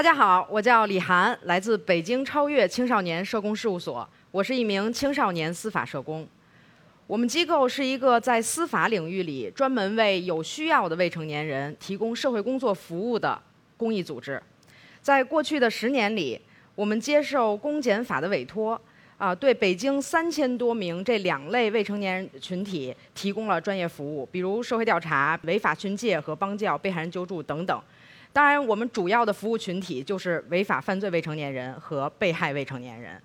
大家好，我叫李涵，来自北京超越青少年社工事务所，我是一名青少年司法社工。我们机构是一个在司法领域里专门为有需要的未成年人提供社会工作服务的公益组织。在过去的十年里，我们接受公检法的委托，啊，对北京三千多名这两类未成年人群体提供了专业服务，比如社会调查、违法训诫和帮教、被害人救助等等。当然，我们主要的服务群体就是违法犯罪未成年人和被害未成年人。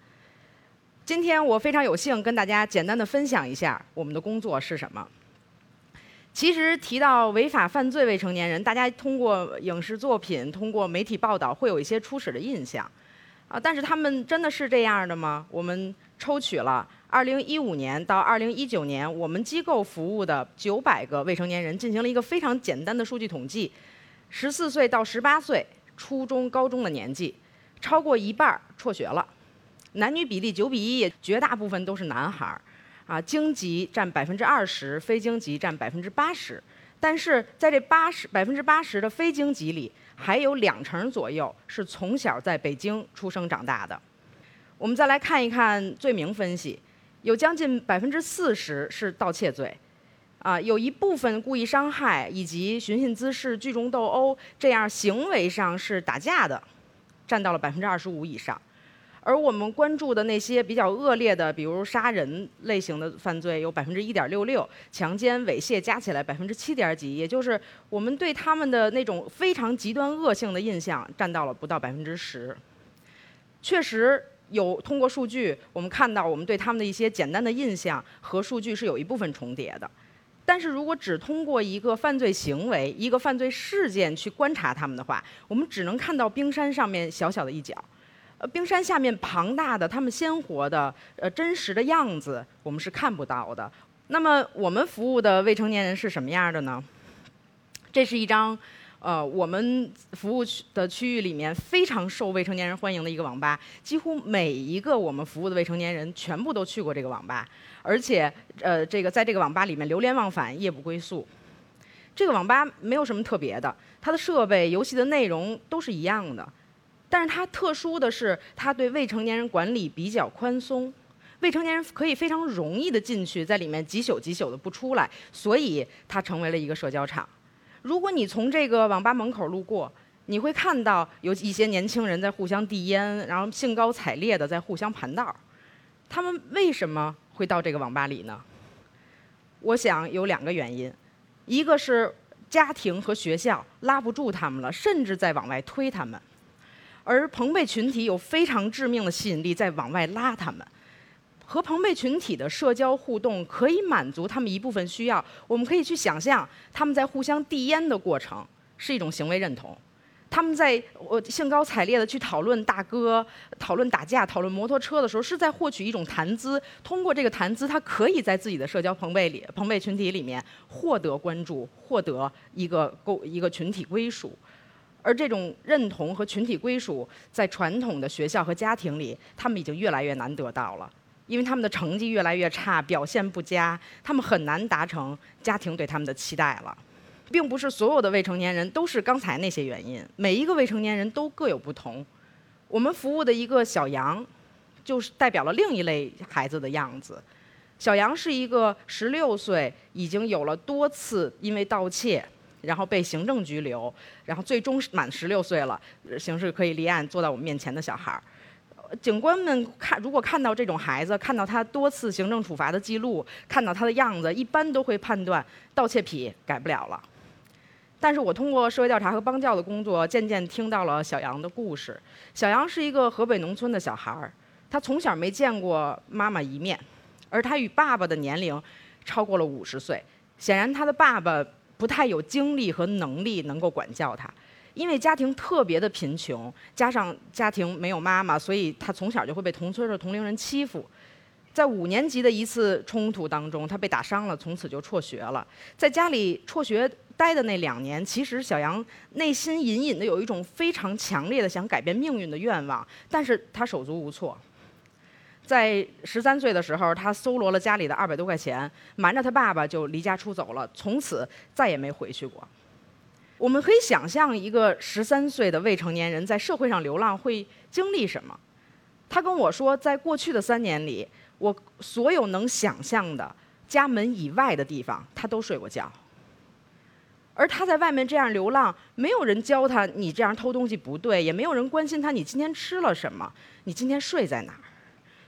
今天我非常有幸跟大家简单的分享一下我们的工作是什么。其实提到违法犯罪未成年人，大家通过影视作品、通过媒体报道会有一些初始的印象，啊，但是他们真的是这样的吗？我们抽取了2015年到2019年我们机构服务的900个未成年人，进行了一个非常简单的数据统计。十四岁到十八岁，初中、高中的年纪，超过一半辍学了，男女比例九比一，绝大部分都是男孩儿，啊，京籍占百分之二十，非京籍占百分之八十。但是在这八十百分之八十的非京籍里，还有两成左右是从小在北京出生长大的。我们再来看一看罪名分析，有将近百分之四十是盗窃罪。啊，有一部分故意伤害以及寻衅滋事、聚众斗殴这样行为上是打架的，占到了百分之二十五以上。而我们关注的那些比较恶劣的，比如杀人类型的犯罪，有百分之一点六六，强奸、猥亵加起来百分之七点几，也就是我们对他们的那种非常极端恶性的印象占到了不到百分之十。确实有通过数据，我们看到我们对他们的一些简单的印象和数据是有一部分重叠的。但是如果只通过一个犯罪行为、一个犯罪事件去观察他们的话，我们只能看到冰山上面小小的一角，呃，冰山下面庞大的、他们鲜活的、呃真实的样子，我们是看不到的。那么我们服务的未成年人是什么样的呢？这是一张。呃，我们服务区的区域里面非常受未成年人欢迎的一个网吧，几乎每一个我们服务的未成年人全部都去过这个网吧，而且呃，这个在这个网吧里面流连忘返，夜不归宿。这个网吧没有什么特别的，它的设备、游戏的内容都是一样的，但是它特殊的是，它对未成年人管理比较宽松，未成年人可以非常容易的进去，在里面几宿几宿的不出来，所以它成为了一个社交场。如果你从这个网吧门口路过，你会看到有一些年轻人在互相递烟，然后兴高采烈的在互相盘道。他们为什么会到这个网吧里呢？我想有两个原因，一个是家庭和学校拉不住他们了，甚至在往外推他们；而朋辈群体有非常致命的吸引力，在往外拉他们。和朋辈群体的社交互动可以满足他们一部分需要。我们可以去想象，他们在互相递烟的过程是一种行为认同；他们在我兴高采烈的去讨论大哥、讨论打架、讨论摩托车的时候，是在获取一种谈资。通过这个谈资，他可以在自己的社交朋辈里、朋辈群体里面获得关注，获得一个构一个群体归属。而这种认同和群体归属，在传统的学校和家庭里，他们已经越来越难得到了。因为他们的成绩越来越差，表现不佳，他们很难达成家庭对他们的期待了。并不是所有的未成年人都是刚才那些原因，每一个未成年人都各有不同。我们服务的一个小杨，就是代表了另一类孩子的样子。小杨是一个十六岁，已经有了多次因为盗窃，然后被行政拘留，然后最终满十六岁了，刑事可以立案坐到我们面前的小孩儿。警官们看，如果看到这种孩子，看到他多次行政处罚的记录，看到他的样子，一般都会判断盗窃癖改不了了。但是我通过社会调查和帮教的工作，渐渐听到了小杨的故事。小杨是一个河北农村的小孩儿，他从小没见过妈妈一面，而他与爸爸的年龄超过了五十岁，显然他的爸爸不太有精力和能力能够管教他。因为家庭特别的贫穷，加上家庭没有妈妈，所以他从小就会被同村的同龄人欺负。在五年级的一次冲突当中，他被打伤了，从此就辍学了。在家里辍学待的那两年，其实小杨内心隐隐的有一种非常强烈的想改变命运的愿望，但是他手足无措。在十三岁的时候，他搜罗了家里的二百多块钱，瞒着他爸爸就离家出走了，从此再也没回去过。我们可以想象一个十三岁的未成年人在社会上流浪会经历什么。他跟我说，在过去的三年里，我所有能想象的家门以外的地方，他都睡过觉。而他在外面这样流浪，没有人教他你这样偷东西不对，也没有人关心他你今天吃了什么，你今天睡在哪儿。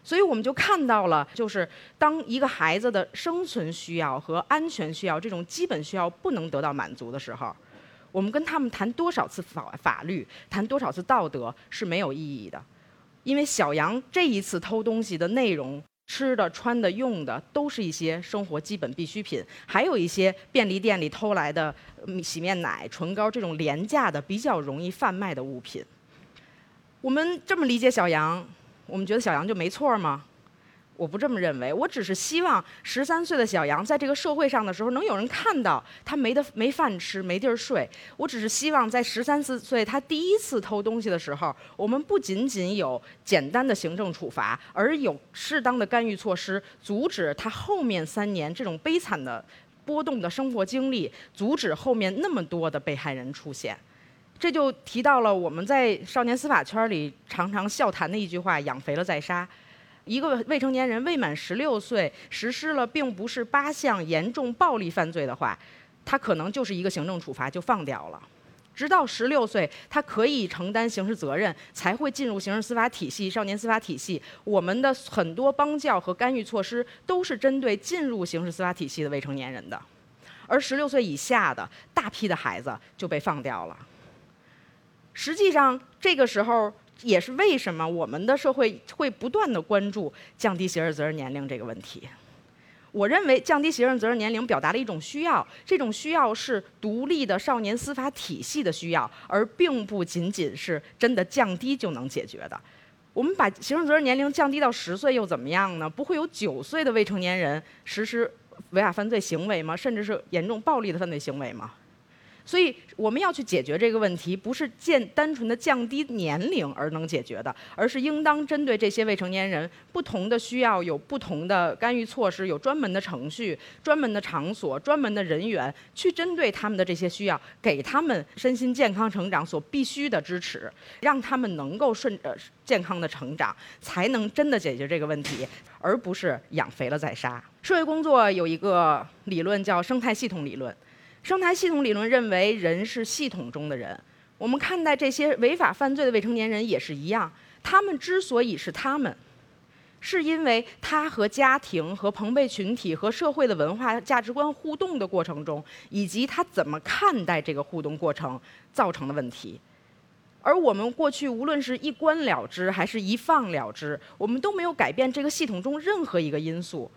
所以我们就看到了，就是当一个孩子的生存需要和安全需要这种基本需要不能得到满足的时候，我们跟他们谈多少次法法律，谈多少次道德是没有意义的，因为小杨这一次偷东西的内容。吃的、穿的、用的，都是一些生活基本必需品，还有一些便利店里偷来的洗面奶、唇膏这种廉价的、比较容易贩卖的物品。我们这么理解小杨，我们觉得小杨就没错吗？我不这么认为，我只是希望十三岁的小杨在这个社会上的时候，能有人看到他没得没饭吃、没地儿睡。我只是希望在十三四岁他第一次偷东西的时候，我们不仅仅有简单的行政处罚，而有适当的干预措施，阻止他后面三年这种悲惨的、波动的生活经历，阻止后面那么多的被害人出现。这就提到了我们在少年司法圈里常常笑谈的一句话：“养肥了再杀。”一个未成年人未满十六岁实施了并不是八项严重暴力犯罪的话，他可能就是一个行政处罚就放掉了。直到十六岁，他可以承担刑事责任，才会进入刑事司法体系、少年司法体系。我们的很多帮教和干预措施都是针对进入刑事司法体系的未成年人的，而十六岁以下的大批的孩子就被放掉了。实际上，这个时候。也是为什么我们的社会会不断的关注降低刑事责任年龄这个问题。我认为降低刑事责任年龄表达了一种需要，这种需要是独立的少年司法体系的需要，而并不仅仅是真的降低就能解决的。我们把刑事责任年龄降低到十岁又怎么样呢？不会有九岁的未成年人实施违法犯罪行为吗？甚至是严重暴力的犯罪行为吗？所以我们要去解决这个问题，不是降单纯的降低年龄而能解决的，而是应当针对这些未成年人不同的需要，有不同的干预措施，有专门的程序、专门的场所、专门的人员，去针对他们的这些需要，给他们身心健康成长所必须的支持，让他们能够顺呃健康的成长，才能真的解决这个问题，而不是养肥了再杀。社会工作有一个理论叫生态系统理论。生态系统理论认为，人是系统中的人。我们看待这些违法犯罪的未成年人也是一样。他们之所以是他们，是因为他和家庭、和朋辈群体、和社会的文化价值观互动的过程中，以及他怎么看待这个互动过程造成的问题。而我们过去无论是一关了之，还是一放了之，我们都没有改变这个系统中任何一个因素。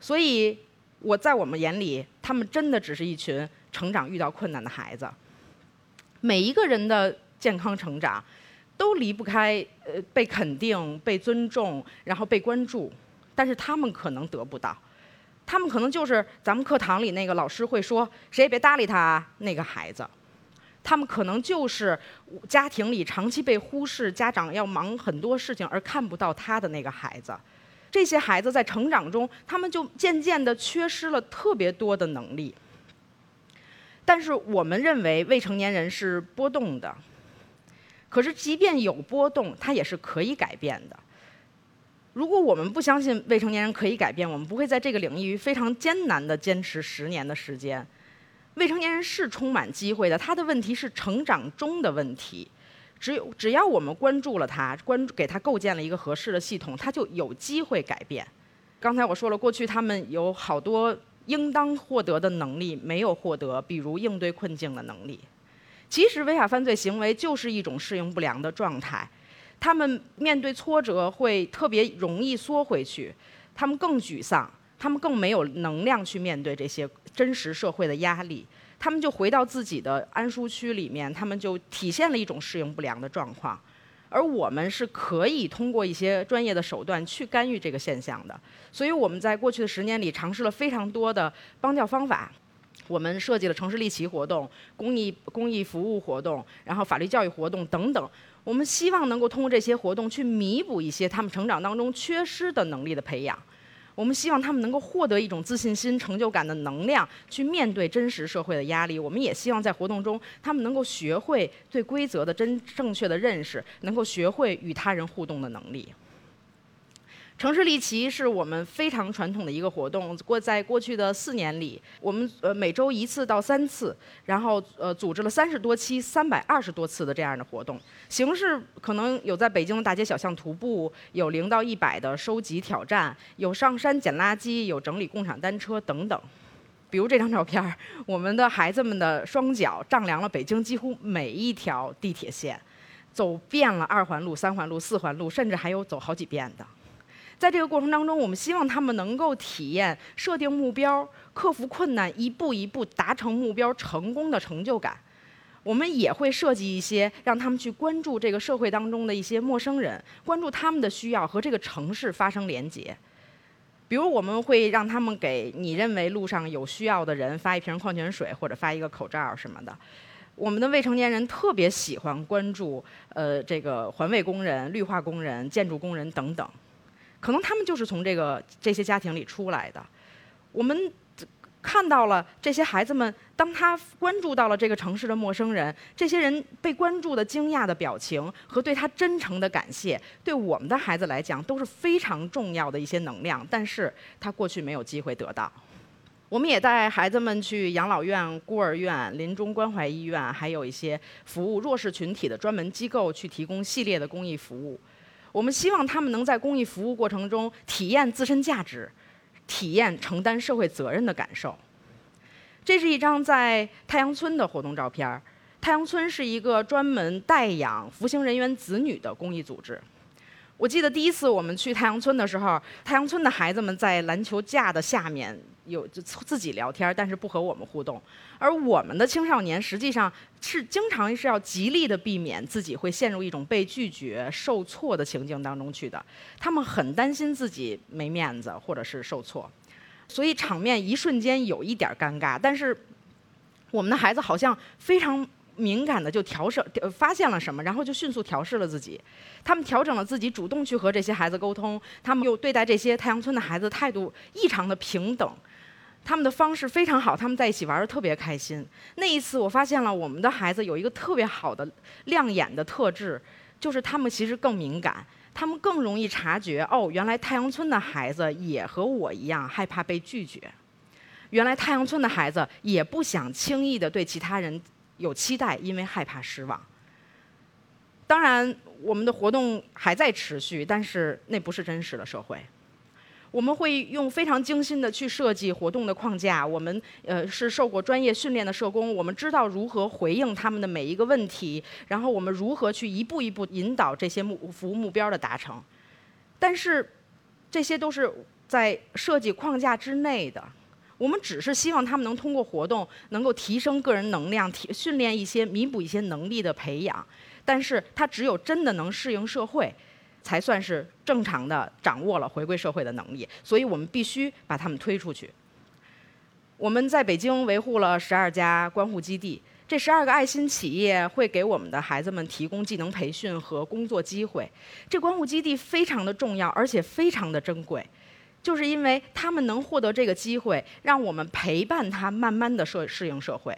所以。我在我们眼里，他们真的只是一群成长遇到困难的孩子。每一个人的健康成长，都离不开呃被肯定、被尊重，然后被关注。但是他们可能得不到，他们可能就是咱们课堂里那个老师会说“谁也别搭理他”那个孩子。他们可能就是家庭里长期被忽视，家长要忙很多事情而看不到他的那个孩子。这些孩子在成长中，他们就渐渐地缺失了特别多的能力。但是我们认为未成年人是波动的，可是即便有波动，它也是可以改变的。如果我们不相信未成年人可以改变，我们不会在这个领域非常艰难地坚持十年的时间。未成年人是充满机会的，他的问题是成长中的问题。只有只要我们关注了他，关注给他构建了一个合适的系统，他就有机会改变。刚才我说了，过去他们有好多应当获得的能力没有获得，比如应对困境的能力。其实违法犯罪行为就是一种适应不良的状态，他们面对挫折会特别容易缩回去，他们更沮丧，他们更没有能量去面对这些真实社会的压力。他们就回到自己的安舒区里面，他们就体现了一种适应不良的状况，而我们是可以通过一些专业的手段去干预这个现象的。所以我们在过去的十年里尝试了非常多的帮教方法，我们设计了城市立旗活动、公益公益服务活动，然后法律教育活动等等。我们希望能够通过这些活动去弥补一些他们成长当中缺失的能力的培养。我们希望他们能够获得一种自信心、成就感的能量，去面对真实社会的压力。我们也希望在活动中，他们能够学会对规则的真正确的认识，能够学会与他人互动的能力。城市立旗是我们非常传统的一个活动。过在过去的四年里，我们呃每周一次到三次，然后呃组织了三十多期、三百二十多次的这样的活动。形式可能有在北京的大街小巷徒步，有零到一百的收集挑战，有上山捡垃圾，有整理共享单车等等。比如这张照片，我们的孩子们的双脚丈量了北京几乎每一条地铁线，走遍了二环路、三环路、四环路，甚至还有走好几遍的。在这个过程当中，我们希望他们能够体验设定目标、克服困难、一步一步达成目标成功的成就感。我们也会设计一些让他们去关注这个社会当中的一些陌生人，关注他们的需要和这个城市发生连接。比如，我们会让他们给你认为路上有需要的人发一瓶矿泉水，或者发一个口罩什么的。我们的未成年人特别喜欢关注，呃，这个环卫工人、绿化工人、建筑工人等等。可能他们就是从这个这些家庭里出来的。我们看到了这些孩子们，当他关注到了这个城市的陌生人，这些人被关注的惊讶的表情和对他真诚的感谢，对我们的孩子来讲都是非常重要的一些能量。但是他过去没有机会得到。我们也带孩子们去养老院、孤儿院、临终关怀医院，还有一些服务弱势群体的专门机构，去提供系列的公益服务。我们希望他们能在公益服务过程中体验自身价值，体验承担社会责任的感受。这是一张在太阳村的活动照片儿太阳村是一个专门代养服刑人员子女的公益组织。我记得第一次我们去太阳村的时候，太阳村的孩子们在篮球架的下面有就自己聊天，但是不和我们互动。而我们的青少年实际上是经常是要极力的避免自己会陷入一种被拒绝、受挫的情境当中去的。他们很担心自己没面子或者是受挫，所以场面一瞬间有一点尴尬。但是我们的孩子好像非常。敏感的就调试，发现了什么，然后就迅速调试了自己。他们调整了自己，主动去和这些孩子沟通。他们又对待这些太阳村的孩子态度异常的平等，他们的方式非常好，他们在一起玩的特别开心。那一次，我发现了我们的孩子有一个特别好的亮眼的特质，就是他们其实更敏感，他们更容易察觉哦，原来太阳村的孩子也和我一样害怕被拒绝，原来太阳村的孩子也不想轻易的对其他人。有期待，因为害怕失望。当然，我们的活动还在持续，但是那不是真实的社会。我们会用非常精心的去设计活动的框架。我们呃是受过专业训练的社工，我们知道如何回应他们的每一个问题，然后我们如何去一步一步引导这些目服务目标的达成。但是，这些都是在设计框架之内的。我们只是希望他们能通过活动，能够提升个人能量，提训练一些、弥补一些能力的培养。但是，他只有真的能适应社会，才算是正常的掌握了回归社会的能力。所以我们必须把他们推出去。我们在北京维护了十二家关护基地，这十二个爱心企业会给我们的孩子们提供技能培训和工作机会。这关护基地非常的重要，而且非常的珍贵。就是因为他们能获得这个机会，让我们陪伴他慢慢的适适应社会。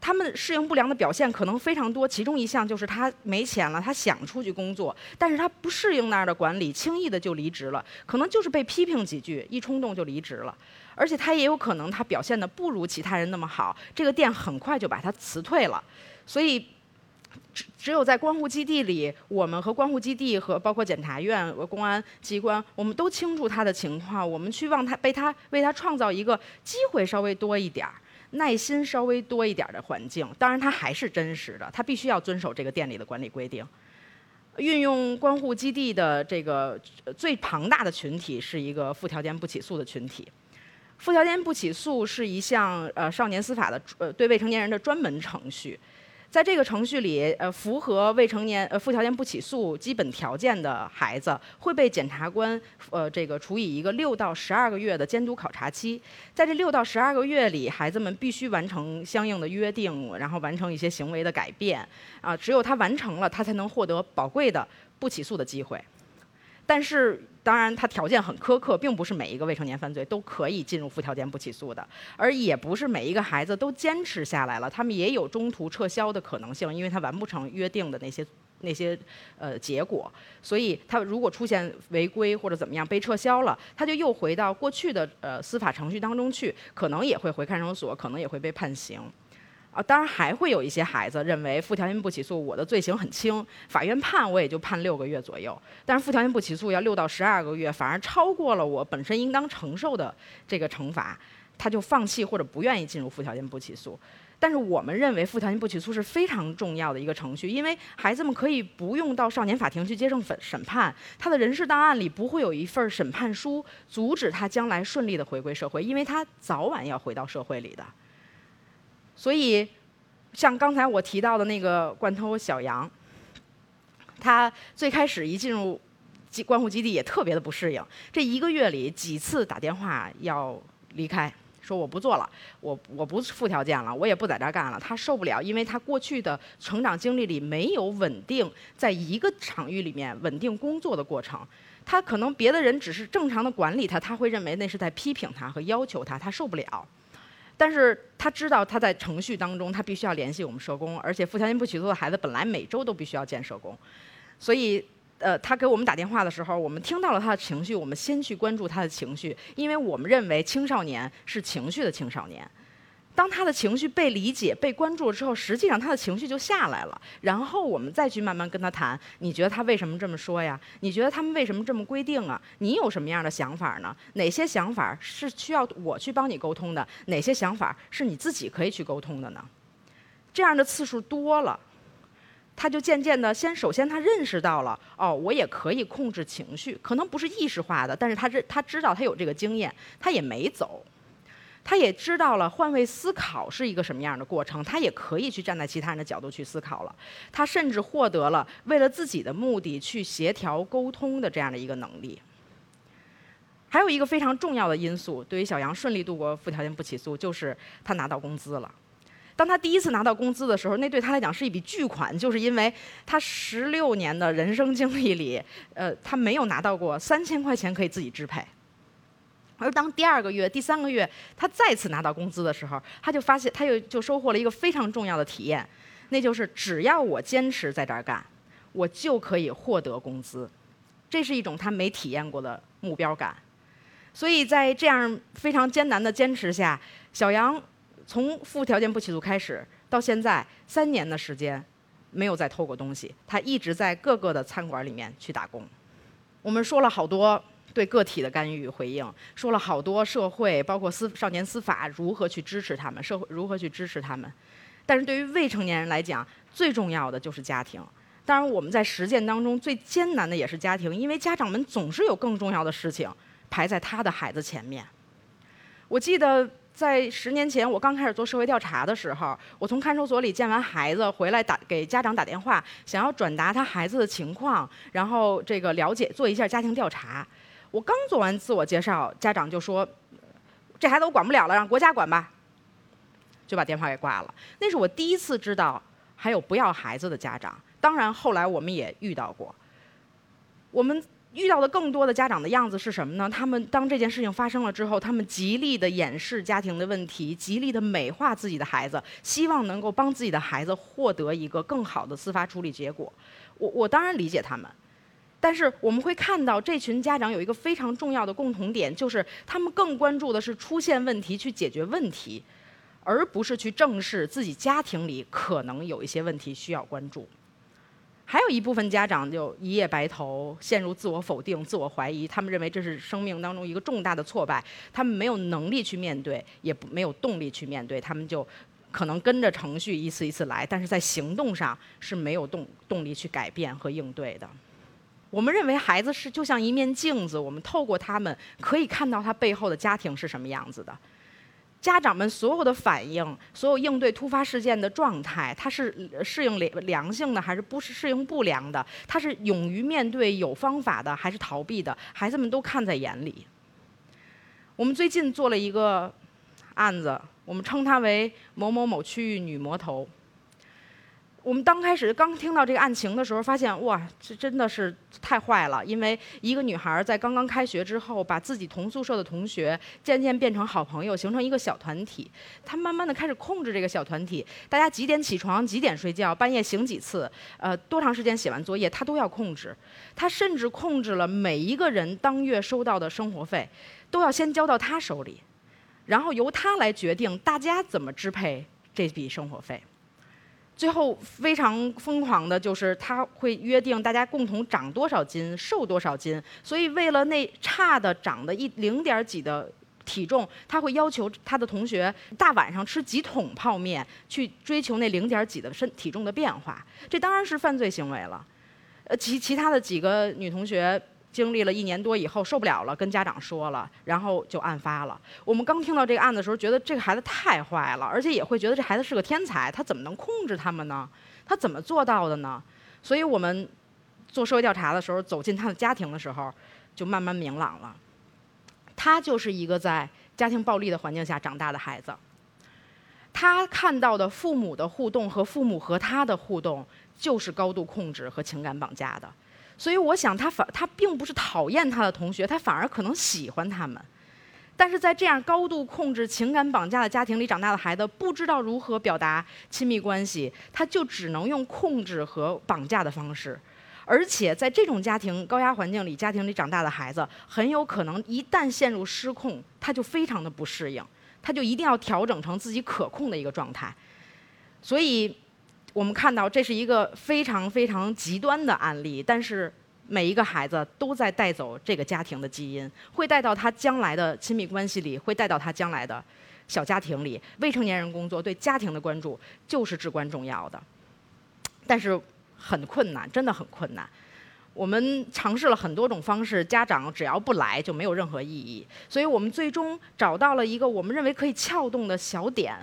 他们适应不良的表现可能非常多，其中一项就是他没钱了，他想出去工作，但是他不适应那儿的管理，轻易的就离职了，可能就是被批评几句，一冲动就离职了。而且他也有可能他表现的不如其他人那么好，这个店很快就把他辞退了。所以。只只有在关护基地里，我们和关护基地和包括检察院、公安机关，我们都清楚他的情况，我们去望他，为他为他创造一个机会稍微多一点儿、耐心稍微多一点儿的环境。当然，他还是真实的，他必须要遵守这个店里的管理规定。运用关护基地的这个最庞大的群体是一个附条件不起诉的群体。附条件不起诉是一项呃少年司法的呃对未成年人的专门程序。在这个程序里，呃，符合未成年呃附条件不起诉基本条件的孩子，会被检察官呃这个处以一个六到十二个月的监督考察期。在这六到十二个月里，孩子们必须完成相应的约定，然后完成一些行为的改变。啊，只有他完成了，他才能获得宝贵的不起诉的机会。但是当然它条件很苛刻，并不是每一个未成年犯罪都可以进入附条件不起诉的，而也不是每一个孩子都坚持下来了，他们也有中途撤销的可能性，因为他完不成约定的那些。那些呃结果，所以他如果出现违规或者怎么样被撤销了，他就又回到过去的呃司法程序当中去，可能也会回看守所，可能也会被判刑。啊，当然还会有一些孩子认为附条件不起诉，我的罪行很轻，法院判我也就判六个月左右，但是附条件不起诉要六到十二个月，反而超过了我本身应当承受的这个惩罚，他就放弃或者不愿意进入附条件不起诉。但是我们认为附条件不起诉是非常重要的一个程序，因为孩子们可以不用到少年法庭去接受审审判，他的人事档案里不会有一份审判书阻止他将来顺利的回归社会，因为他早晚要回到社会里的。所以，像刚才我提到的那个罐头小杨，他最开始一进入关护基地也特别的不适应，这一个月里几次打电话要离开。说我不做了，我我不附条件了，我也不在这儿干了。他受不了，因为他过去的成长经历里没有稳定在一个场域里面稳定工作的过程。他可能别的人只是正常的管理他，他会认为那是在批评他和要求他，他受不了。但是他知道他在程序当中，他必须要联系我们社工，而且附条件不起诉的孩子本来每周都必须要见社工，所以。呃，他给我们打电话的时候，我们听到了他的情绪，我们先去关注他的情绪，因为我们认为青少年是情绪的青少年。当他的情绪被理解、被关注了之后，实际上他的情绪就下来了。然后我们再去慢慢跟他谈，你觉得他为什么这么说呀？你觉得他们为什么这么规定啊？你有什么样的想法呢？哪些想法是需要我去帮你沟通的？哪些想法是你自己可以去沟通的呢？这样的次数多了。他就渐渐的，先首先他认识到了，哦，我也可以控制情绪，可能不是意识化的，但是他知他知道他有这个经验，他也没走，他也知道了换位思考是一个什么样的过程，他也可以去站在其他人的角度去思考了，他甚至获得了为了自己的目的去协调沟通的这样的一个能力。还有一个非常重要的因素，对于小杨顺利度过附条件不起诉，就是他拿到工资了。当他第一次拿到工资的时候，那对他来讲是一笔巨款，就是因为他十六年的人生经历里，呃，他没有拿到过三千块钱可以自己支配。而当第二个月、第三个月他再次拿到工资的时候，他就发现，他又就收获了一个非常重要的体验，那就是只要我坚持在这儿干，我就可以获得工资。这是一种他没体验过的目标感。所以在这样非常艰难的坚持下，小杨。从附条件不起诉开始到现在三年的时间，没有再偷过东西。他一直在各个的餐馆里面去打工。我们说了好多对个体的干预回应，说了好多社会包括司少年司法如何去支持他们，社会如何去支持他们。但是对于未成年人来讲，最重要的就是家庭。当然，我们在实践当中最艰难的也是家庭，因为家长们总是有更重要的事情排在他的孩子前面。我记得。在十年前，我刚开始做社会调查的时候，我从看守所里见完孩子回来，打给家长打电话，想要转达他孩子的情况，然后这个了解做一下家庭调查。我刚做完自我介绍，家长就说：“这孩子我管不了了，让国家管吧。”就把电话给挂了。那是我第一次知道还有不要孩子的家长。当然后来我们也遇到过。我们。遇到的更多的家长的样子是什么呢？他们当这件事情发生了之后，他们极力的掩饰家庭的问题，极力的美化自己的孩子，希望能够帮自己的孩子获得一个更好的司法处理结果。我我当然理解他们，但是我们会看到这群家长有一个非常重要的共同点，就是他们更关注的是出现问题去解决问题，而不是去正视自己家庭里可能有一些问题需要关注。还有一部分家长就一夜白头，陷入自我否定、自我怀疑。他们认为这是生命当中一个重大的挫败，他们没有能力去面对，也不没有动力去面对。他们就可能跟着程序一次一次来，但是在行动上是没有动动力去改变和应对的。我们认为孩子是就像一面镜子，我们透过他们可以看到他背后的家庭是什么样子的。家长们所有的反应，所有应对突发事件的状态，他是适应良良性的还是不是适应不良的？他是勇于面对有方法的还是逃避的？孩子们都看在眼里。我们最近做了一个案子，我们称它为某某某区域女魔头。我们刚开始刚听到这个案情的时候，发现哇，这真的是太坏了。因为一个女孩在刚刚开学之后，把自己同宿舍的同学渐渐变成好朋友，形成一个小团体。她慢慢的开始控制这个小团体，大家几点起床，几点睡觉，半夜醒几次，呃，多长时间写完作业，她都要控制。她甚至控制了每一个人当月收到的生活费，都要先交到她手里，然后由她来决定大家怎么支配这笔生活费。最后非常疯狂的就是他会约定大家共同长多少斤、瘦多少斤，所以为了那差的长的一零点几的体重，他会要求他的同学大晚上吃几桶泡面，去追求那零点几的身体重的变化。这当然是犯罪行为了。呃，其其他的几个女同学。经历了一年多以后受不了了，跟家长说了，然后就案发了。我们刚听到这个案子的时候，觉得这个孩子太坏了，而且也会觉得这孩子是个天才，他怎么能控制他们呢？他怎么做到的呢？所以我们做社会调查的时候，走进他的家庭的时候，就慢慢明朗了。他就是一个在家庭暴力的环境下长大的孩子，他看到的父母的互动和父母和他的互动，就是高度控制和情感绑架的。所以我想，他反他并不是讨厌他的同学，他反而可能喜欢他们。但是在这样高度控制、情感绑架的家庭里长大的孩子，不知道如何表达亲密关系，他就只能用控制和绑架的方式。而且在这种家庭高压环境里，家庭里长大的孩子，很有可能一旦陷入失控，他就非常的不适应，他就一定要调整成自己可控的一个状态。所以。我们看到这是一个非常非常极端的案例，但是每一个孩子都在带走这个家庭的基因，会带到他将来的亲密关系里，会带到他将来的小家庭里。未成年人工作对家庭的关注就是至关重要的，但是很困难，真的很困难。我们尝试了很多种方式，家长只要不来就没有任何意义，所以我们最终找到了一个我们认为可以撬动的小点。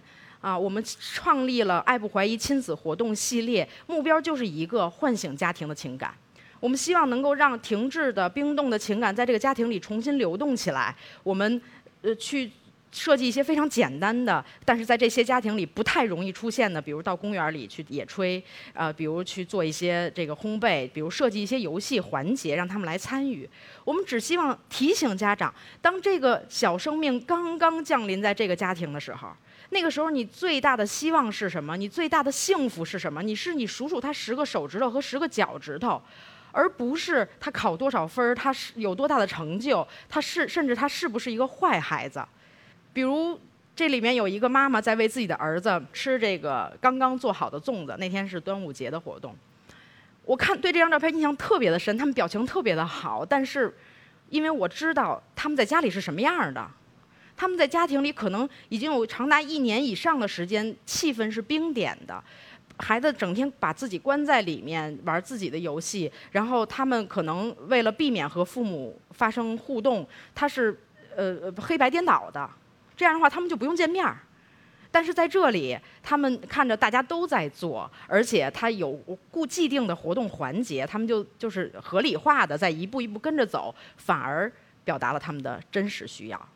啊，我们创立了“爱不怀疑”亲子活动系列，目标就是一个唤醒家庭的情感。我们希望能够让停滞的、冰冻的情感在这个家庭里重新流动起来。我们呃去设计一些非常简单的，但是在这些家庭里不太容易出现的，比如到公园里去野炊，呃，比如去做一些这个烘焙，比如设计一些游戏环节让他们来参与。我们只希望提醒家长，当这个小生命刚刚降临在这个家庭的时候。那个时候，你最大的希望是什么？你最大的幸福是什么？你是你数数他十个手指头和十个脚趾头，而不是他考多少分儿，他是有多大的成就，他是甚至他是不是一个坏孩子？比如这里面有一个妈妈在为自己的儿子吃这个刚刚做好的粽子，那天是端午节的活动。我看对这张照片印象特别的深，他们表情特别的好，但是因为我知道他们在家里是什么样的。他们在家庭里可能已经有长达一年以上的时间，气氛是冰点的，孩子整天把自己关在里面玩自己的游戏，然后他们可能为了避免和父母发生互动，他是呃黑白颠倒的，这样的话他们就不用见面儿。但是在这里，他们看着大家都在做，而且他有固既定的活动环节，他们就就是合理化的在一步一步跟着走，反而表达了他们的真实需要。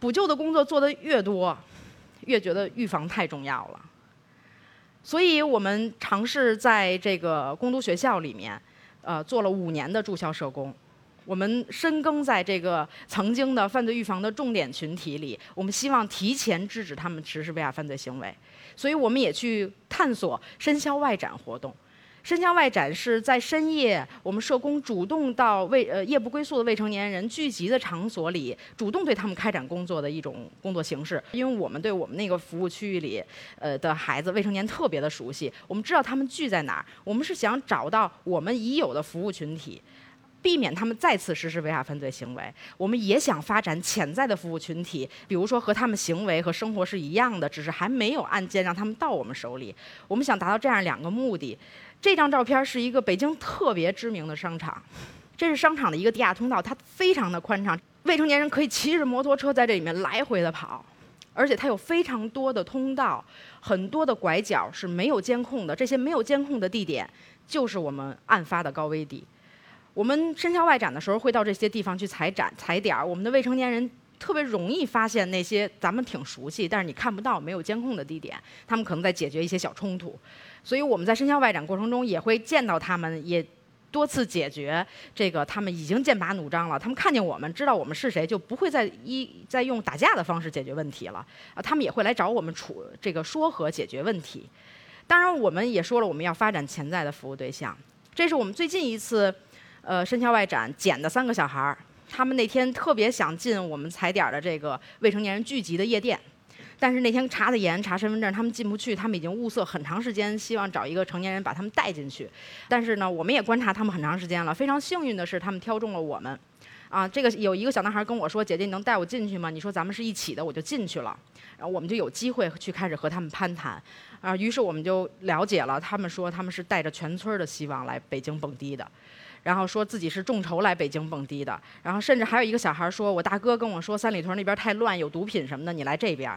补救的工作做得越多，越觉得预防太重要了。所以我们尝试在这个工读学校里面，呃，做了五年的住校社工。我们深耕在这个曾经的犯罪预防的重点群体里，我们希望提前制止他们实施违法犯罪行为。所以我们也去探索深宵外展活动。深宵外展是在深夜，我们社工主动到未呃夜不归宿的未成年人聚集的场所里，主动对他们开展工作的一种工作形式。因为我们对我们那个服务区域里，呃的孩子未成年特别的熟悉，我们知道他们聚在哪儿。我们是想找到我们已有的服务群体，避免他们再次实施违法犯罪行为。我们也想发展潜在的服务群体，比如说和他们行为和生活是一样的，只是还没有案件让他们到我们手里。我们想达到这样两个目的。这张照片是一个北京特别知名的商场，这是商场的一个地下通道，它非常的宽敞，未成年人可以骑着摩托车在这里面来回的跑，而且它有非常多的通道，很多的拐角是没有监控的，这些没有监控的地点就是我们案发的高危地。我们深宵外展的时候会到这些地方去踩展踩点儿，我们的未成年人特别容易发现那些咱们挺熟悉，但是你看不到、没有监控的地点，他们可能在解决一些小冲突。所以我们在深校外展过程中也会见到他们，也多次解决这个他们已经剑拔弩张了。他们看见我们，知道我们是谁，就不会再一再用打架的方式解决问题了。啊，他们也会来找我们处这个说和解决问题。当然，我们也说了，我们要发展潜在的服务对象。这是我们最近一次，呃，深校外展捡的三个小孩儿。他们那天特别想进我们踩点的这个未成年人聚集的夜店，但是那天查的严，查身份证，他们进不去。他们已经物色很长时间，希望找一个成年人把他们带进去。但是呢，我们也观察他们很长时间了。非常幸运的是，他们挑中了我们。啊，这个有一个小男孩跟我说：“姐姐，你能带我进去吗？”你说咱们是一起的，我就进去了。然后我们就有机会去开始和他们攀谈。啊，于是我们就了解了，他们说他们是带着全村的希望来北京蹦迪的。然后说自己是众筹来北京蹦迪的，然后甚至还有一个小孩说：“我大哥跟我说三里屯那边太乱，有毒品什么的，你来这边。”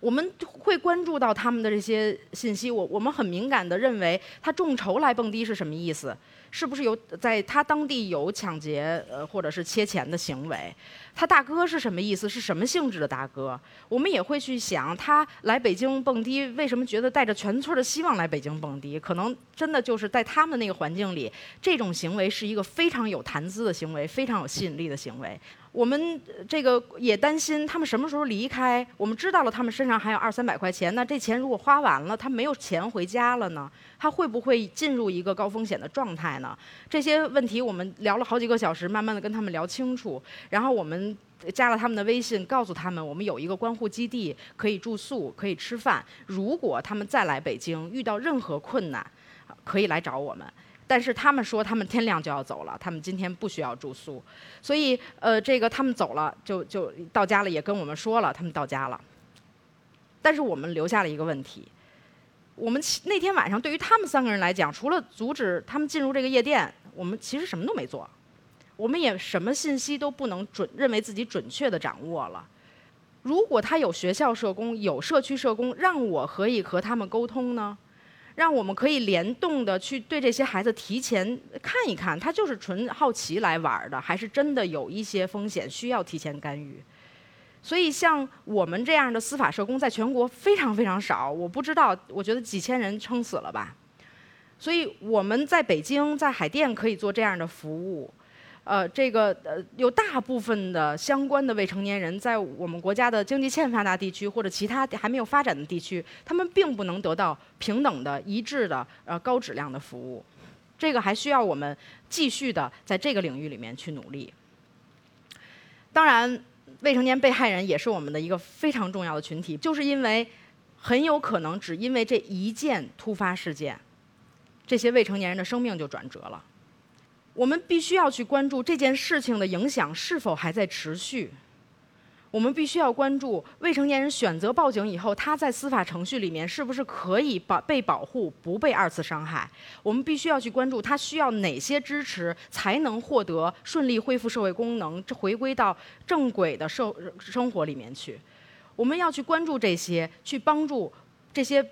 我们会关注到他们的这些信息，我我们很敏感地认为他众筹来蹦迪是什么意思？是不是有在他当地有抢劫呃或者是切钱的行为？他大哥是什么意思？是什么性质的大哥？我们也会去想，他来北京蹦迪，为什么觉得带着全村的希望来北京蹦迪？可能真的就是在他们那个环境里，这种行为是一个非常有谈资的行为，非常有吸引力的行为。我们这个也担心他们什么时候离开。我们知道了他们身上还有二三百块钱，那这钱如果花完了，他没有钱回家了呢？他会不会进入一个高风险的状态呢？这些问题我们聊了好几个小时，慢慢的跟他们聊清楚。然后我们加了他们的微信，告诉他们我们有一个关护基地，可以住宿，可以吃饭。如果他们再来北京遇到任何困难，可以来找我们。但是他们说他们天亮就要走了，他们今天不需要住宿，所以呃，这个他们走了就就到家了，也跟我们说了他们到家了。但是我们留下了一个问题，我们那天晚上对于他们三个人来讲，除了阻止他们进入这个夜店，我们其实什么都没做，我们也什么信息都不能准认为自己准确的掌握了。如果他有学校社工，有社区社工，让我可以和他们沟通呢？让我们可以联动的去对这些孩子提前看一看，他就是纯好奇来玩的，还是真的有一些风险需要提前干预。所以像我们这样的司法社工在全国非常非常少，我不知道，我觉得几千人撑死了吧。所以我们在北京在海淀可以做这样的服务。呃，这个呃，有大部分的相关的未成年人在我们国家的经济欠发达地区或者其他还没有发展的地区，他们并不能得到平等的一致的呃高质量的服务，这个还需要我们继续的在这个领域里面去努力。当然，未成年被害人也是我们的一个非常重要的群体，就是因为很有可能只因为这一件突发事件，这些未成年人的生命就转折了。我们必须要去关注这件事情的影响是否还在持续。我们必须要关注未成年人选择报警以后，他在司法程序里面是不是可以保被保护，不被二次伤害。我们必须要去关注他需要哪些支持，才能获得顺利恢复社会功能，回归到正轨的社生活里面去。我们要去关注这些，去帮助这些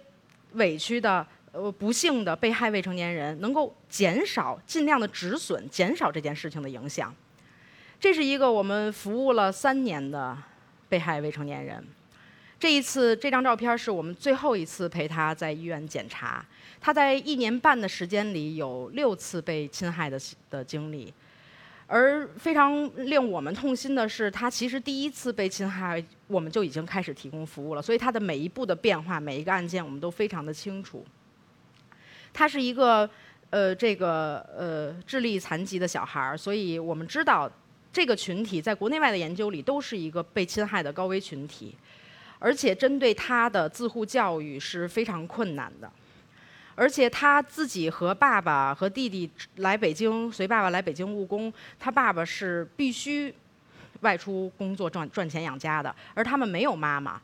委屈的。呃，不幸的被害未成年人能够减少、尽量的止损，减少这件事情的影响。这是一个我们服务了三年的被害未成年人。这一次，这张照片是我们最后一次陪他在医院检查。他在一年半的时间里有六次被侵害的的经历，而非常令我们痛心的是，他其实第一次被侵害，我们就已经开始提供服务了。所以他的每一步的变化，每一个案件，我们都非常的清楚。他是一个，呃，这个呃智力残疾的小孩儿，所以我们知道这个群体在国内外的研究里都是一个被侵害的高危群体，而且针对他的自护教育是非常困难的，而且他自己和爸爸和弟弟来北京随爸爸来北京务工，他爸爸是必须外出工作赚赚钱养家的，而他们没有妈妈，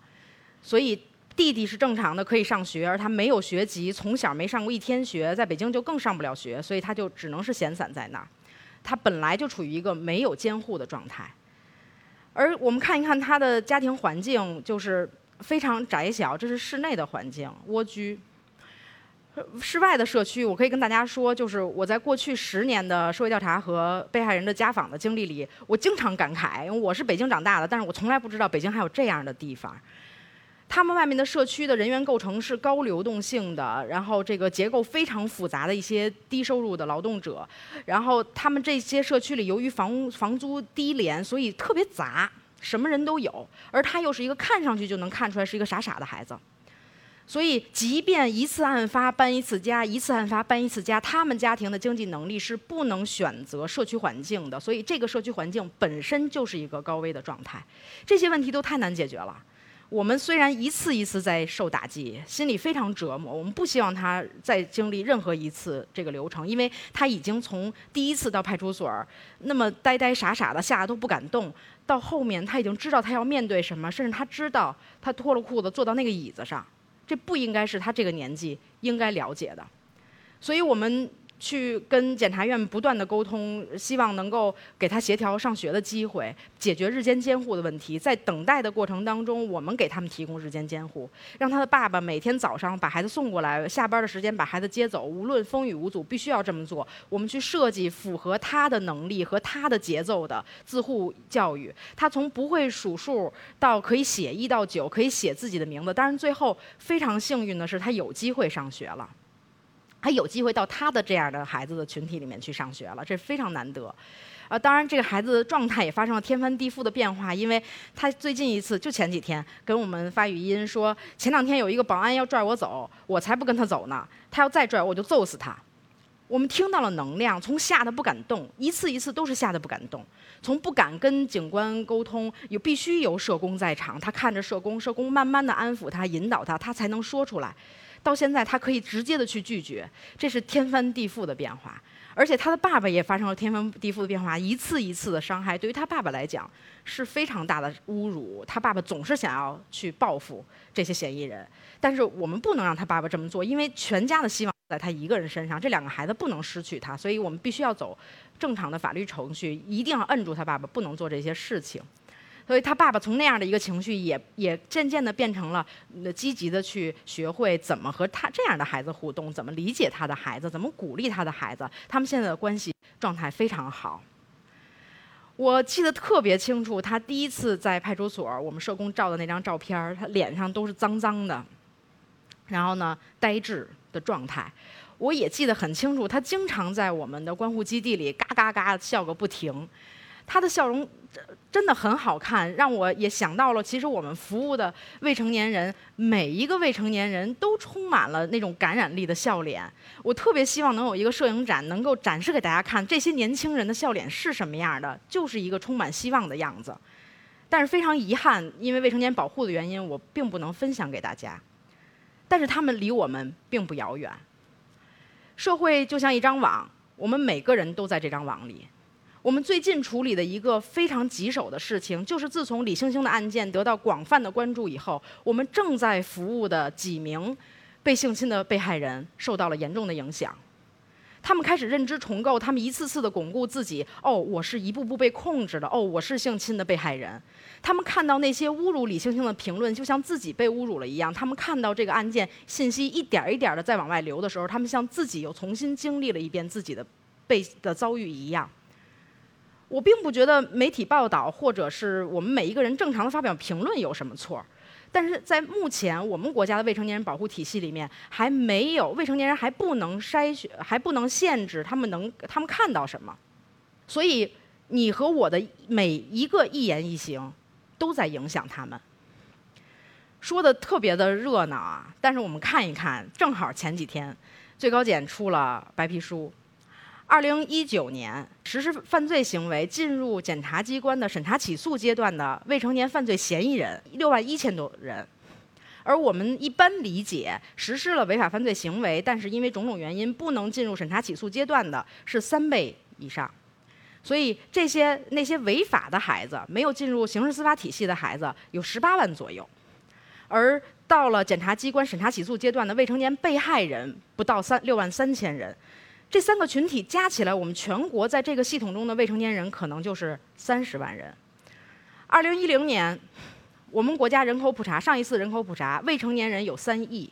所以。弟弟是正常的，可以上学，而他没有学籍，从小没上过一天学，在北京就更上不了学，所以他就只能是闲散在那儿。他本来就处于一个没有监护的状态，而我们看一看他的家庭环境，就是非常窄小，这是室内的环境，蜗居。室外的社区，我可以跟大家说，就是我在过去十年的社会调查和被害人的家访的经历里，我经常感慨，因为我是北京长大的，但是我从来不知道北京还有这样的地方。他们外面的社区的人员构成是高流动性的，然后这个结构非常复杂的一些低收入的劳动者，然后他们这些社区里由于房房租低廉，所以特别杂，什么人都有，而他又是一个看上去就能看出来是一个傻傻的孩子。所以，即便一次案发搬一次家，一次案发搬一次家，他们家庭的经济能力是不能选择社区环境的。所以，这个社区环境本身就是一个高危的状态。这些问题都太难解决了。我们虽然一次一次在受打击，心里非常折磨。我们不希望他再经历任何一次这个流程，因为他已经从第一次到派出所那么呆呆傻傻的，吓得都不敢动，到后面他已经知道他要面对什么，甚至他知道他脱了裤子坐到那个椅子上。这不应该是他这个年纪应该了解的，所以我们。去跟检察院不断的沟通，希望能够给他协调上学的机会，解决日间监护的问题。在等待的过程当中，我们给他们提供日间监护，让他的爸爸每天早上把孩子送过来，下班的时间把孩子接走，无论风雨无阻，必须要这么做。我们去设计符合他的能力和他的节奏的自护教育。他从不会数数到可以写一到九，可以写自己的名字。当然，最后非常幸运的是，他有机会上学了。还有机会到他的这样的孩子的群体里面去上学了，这非常难得。啊，当然这个孩子的状态也发生了天翻地覆的变化，因为他最近一次就前几天跟我们发语音说，前两天有一个保安要拽我走，我才不跟他走呢，他要再拽我就揍死他。我们听到了能量，从吓得不敢动，一次一次都是吓得不敢动，从不敢跟警官沟通，有必须有社工在场，他看着社工，社工慢慢的安抚他，引导他，他才能说出来。到现在，他可以直接的去拒绝，这是天翻地覆的变化。而且他的爸爸也发生了天翻地覆的变化，一次一次的伤害，对于他爸爸来讲是非常大的侮辱。他爸爸总是想要去报复这些嫌疑人，但是我们不能让他爸爸这么做，因为全家的希望在他一个人身上，这两个孩子不能失去他，所以我们必须要走正常的法律程序，一定要摁住他爸爸，不能做这些事情。所以他爸爸从那样的一个情绪，也也渐渐的变成了积极的去学会怎么和他这样的孩子互动，怎么理解他的孩子，怎么鼓励他的孩子。他们现在的关系状态非常好。我记得特别清楚，他第一次在派出所，我们社工照的那张照片他脸上都是脏脏的，然后呢，呆滞的状态。我也记得很清楚，他经常在我们的关护基地里嘎嘎嘎笑个不停。他的笑容真的很好看，让我也想到了，其实我们服务的未成年人，每一个未成年人都充满了那种感染力的笑脸。我特别希望能有一个摄影展，能够展示给大家看这些年轻人的笑脸是什么样的，就是一个充满希望的样子。但是非常遗憾，因为未成年保护的原因，我并不能分享给大家。但是他们离我们并不遥远。社会就像一张网，我们每个人都在这张网里。我们最近处理的一个非常棘手的事情，就是自从李星星的案件得到广泛的关注以后，我们正在服务的几名被性侵的被害人受到了严重的影响。他们开始认知重构，他们一次次的巩固自己：哦，我是一步步被控制的；哦，我是性侵的被害人。他们看到那些侮辱李星星的评论，就像自己被侮辱了一样。他们看到这个案件信息一点一点的在往外流的时候，他们像自己又重新经历了一遍自己的被的遭遇一样。我并不觉得媒体报道或者是我们每一个人正常的发表评论有什么错，但是在目前我们国家的未成年人保护体系里面，还没有未成年人还不能筛选，还不能限制他们能他们看到什么，所以你和我的每一个一言一行，都在影响他们。说的特别的热闹啊，但是我们看一看，正好前几天，最高检出了白皮书。二零一九年实施犯罪行为进入检察机关的审查起诉阶段的未成年犯罪嫌疑人六万一千多人，而我们一般理解实施了违法犯罪行为，但是因为种种原因不能进入审查起诉阶段的是三倍以上，所以这些那些违法的孩子没有进入刑事司法体系的孩子有十八万左右，而到了检察机关审查起诉阶段的未成年被害人不到三六万三千人。这三个群体加起来，我们全国在这个系统中的未成年人可能就是三十万人。二零一零年，我们国家人口普查上一次人口普查，未成年人有三亿，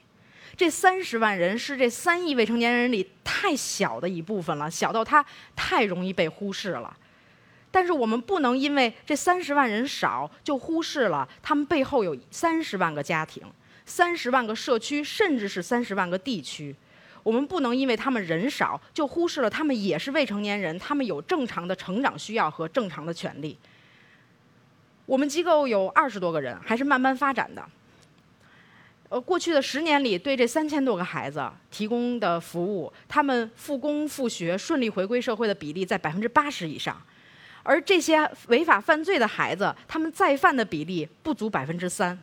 这三十万人是这三亿未成年人里太小的一部分了，小到他太容易被忽视了。但是我们不能因为这三十万人少，就忽视了他们背后有三十万个家庭、三十万个社区，甚至是三十万个地区。我们不能因为他们人少，就忽视了他们也是未成年人，他们有正常的成长需要和正常的权利。我们机构有二十多个人，还是慢慢发展的。呃，过去的十年里，对这三千多个孩子提供的服务，他们复工复学、顺利回归社会的比例在百分之八十以上。而这些违法犯罪的孩子，他们再犯的比例不足百分之三，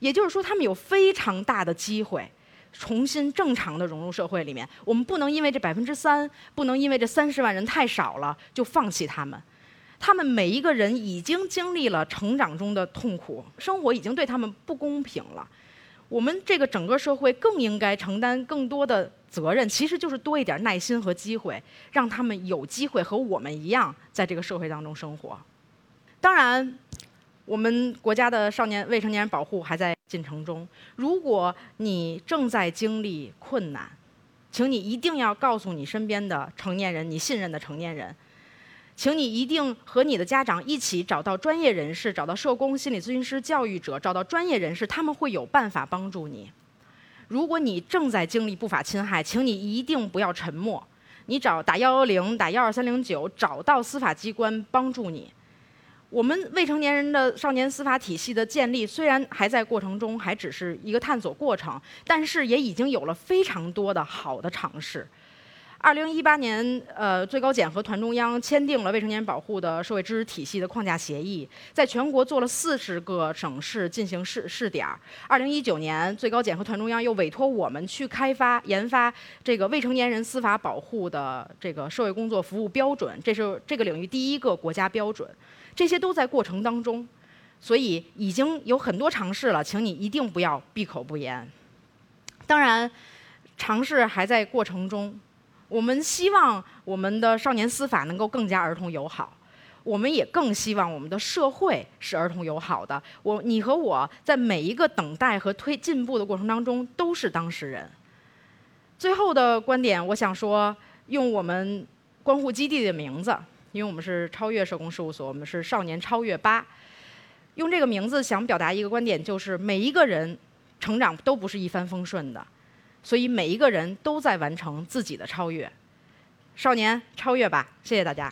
也就是说，他们有非常大的机会重新正常的融入社会里面。我们不能因为这百分之三，不能因为这三十万人太少了就放弃他们。他们每一个人已经经历了成长中的痛苦，生活已经对他们不公平了。我们这个整个社会更应该承担更多的。责任其实就是多一点耐心和机会，让他们有机会和我们一样在这个社会当中生活。当然，我们国家的少年未成年人保护还在进程中。如果你正在经历困难，请你一定要告诉你身边的成年人，你信任的成年人，请你一定和你的家长一起找到专业人士，找到社工、心理咨询师、教育者，找到专业人士，他们会有办法帮助你。如果你正在经历不法侵害，请你一定不要沉默，你找打幺幺零、打幺二三零九，找到司法机关帮助你。我们未成年人的少年司法体系的建立虽然还在过程中，还只是一个探索过程，但是也已经有了非常多的好的尝试。二零一八年，呃，最高检和团中央签订了未成年保护的社会支持体系的框架协议，在全国做了四十个省市进行试试点儿。二零一九年，最高检和团中央又委托我们去开发研发这个未成年人司法保护的这个社会工作服务标准，这是这个领域第一个国家标准。这些都在过程当中，所以已经有很多尝试了，请你一定不要闭口不言。当然，尝试还在过程中。我们希望我们的少年司法能够更加儿童友好，我们也更希望我们的社会是儿童友好的。我、你和我在每一个等待和推进步的过程当中都是当事人。最后的观点，我想说，用我们关护基地的名字，因为我们是超越社工事务所，我们是少年超越八，用这个名字想表达一个观点，就是每一个人成长都不是一帆风顺的。所以每一个人都在完成自己的超越，少年超越吧！谢谢大家。